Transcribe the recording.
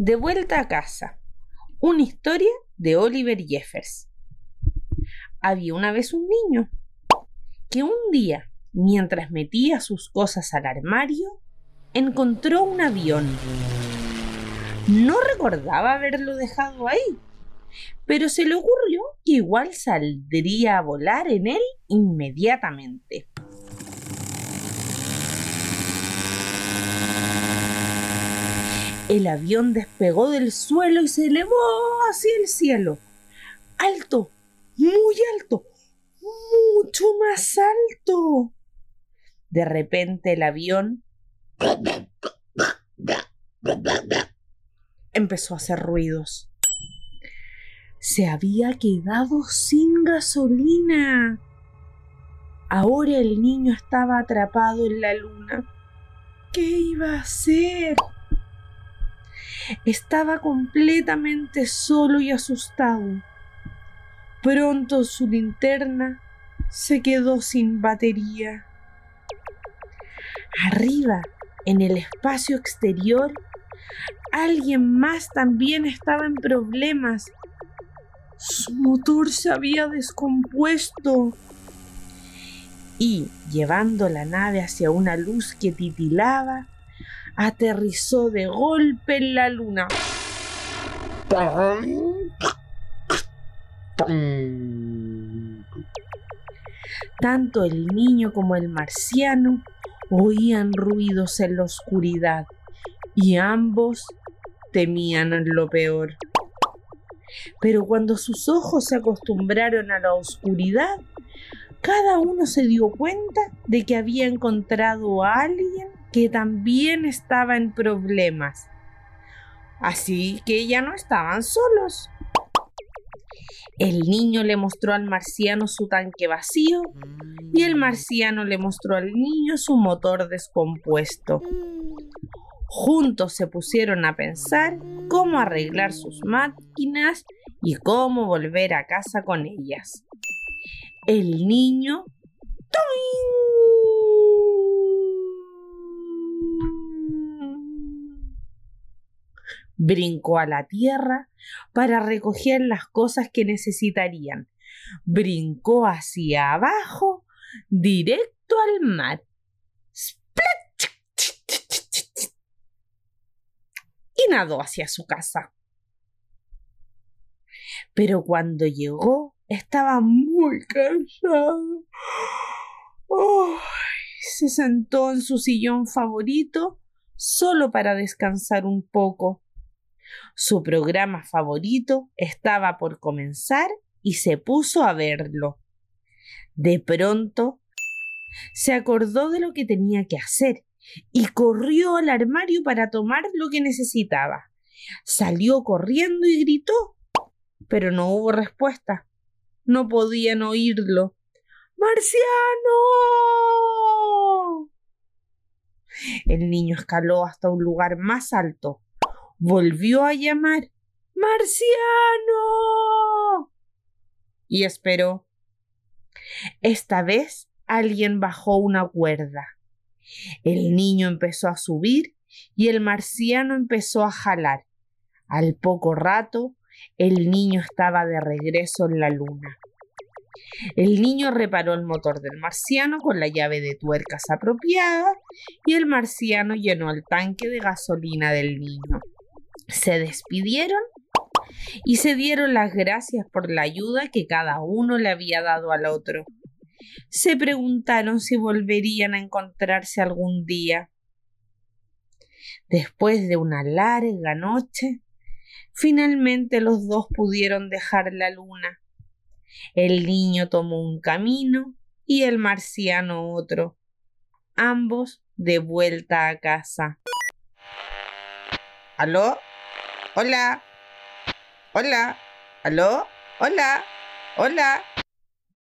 De vuelta a casa. Una historia de Oliver Jeffers. Había una vez un niño que un día, mientras metía sus cosas al armario, encontró un avión. No recordaba haberlo dejado ahí, pero se le ocurrió que igual saldría a volar en él inmediatamente. El avión despegó del suelo y se elevó hacia el cielo. Alto, muy alto, mucho más alto. De repente el avión empezó a hacer ruidos. Se había quedado sin gasolina. Ahora el niño estaba atrapado en la luna. ¿Qué iba a hacer? Estaba completamente solo y asustado. Pronto su linterna se quedó sin batería. Arriba, en el espacio exterior, alguien más también estaba en problemas. Su motor se había descompuesto. Y, llevando la nave hacia una luz que titilaba, aterrizó de golpe en la luna. Tanto el niño como el marciano oían ruidos en la oscuridad y ambos temían lo peor. Pero cuando sus ojos se acostumbraron a la oscuridad, cada uno se dio cuenta de que había encontrado a alguien que también estaba en problemas. Así que ya no estaban solos. El niño le mostró al marciano su tanque vacío y el marciano le mostró al niño su motor descompuesto. Juntos se pusieron a pensar cómo arreglar sus máquinas y cómo volver a casa con ellas. El niño brincó a la tierra para recoger las cosas que necesitarían. Brincó hacia abajo, directo al mar. Y nadó hacia su casa. Pero cuando llegó, estaba muy cansado. se sentó en su sillón favorito solo para descansar un poco. Su programa favorito estaba por comenzar y se puso a verlo. De pronto se acordó de lo que tenía que hacer y corrió al armario para tomar lo que necesitaba. Salió corriendo y gritó, pero no hubo respuesta. No podían oírlo. ¡Marciano! El niño escaló hasta un lugar más alto volvió a llamar Marciano. Y esperó. Esta vez alguien bajó una cuerda. El niño empezó a subir y el marciano empezó a jalar. Al poco rato, el niño estaba de regreso en la luna. El niño reparó el motor del marciano con la llave de tuercas apropiada y el marciano llenó el tanque de gasolina del niño se despidieron y se dieron las gracias por la ayuda que cada uno le había dado al otro. Se preguntaron si volverían a encontrarse algún día. Después de una larga noche, finalmente los dos pudieron dejar la luna. El niño tomó un camino y el marciano otro, ambos de vuelta a casa. ¿Aló? Hola. Hola. ¿Aló? Hola. Hola.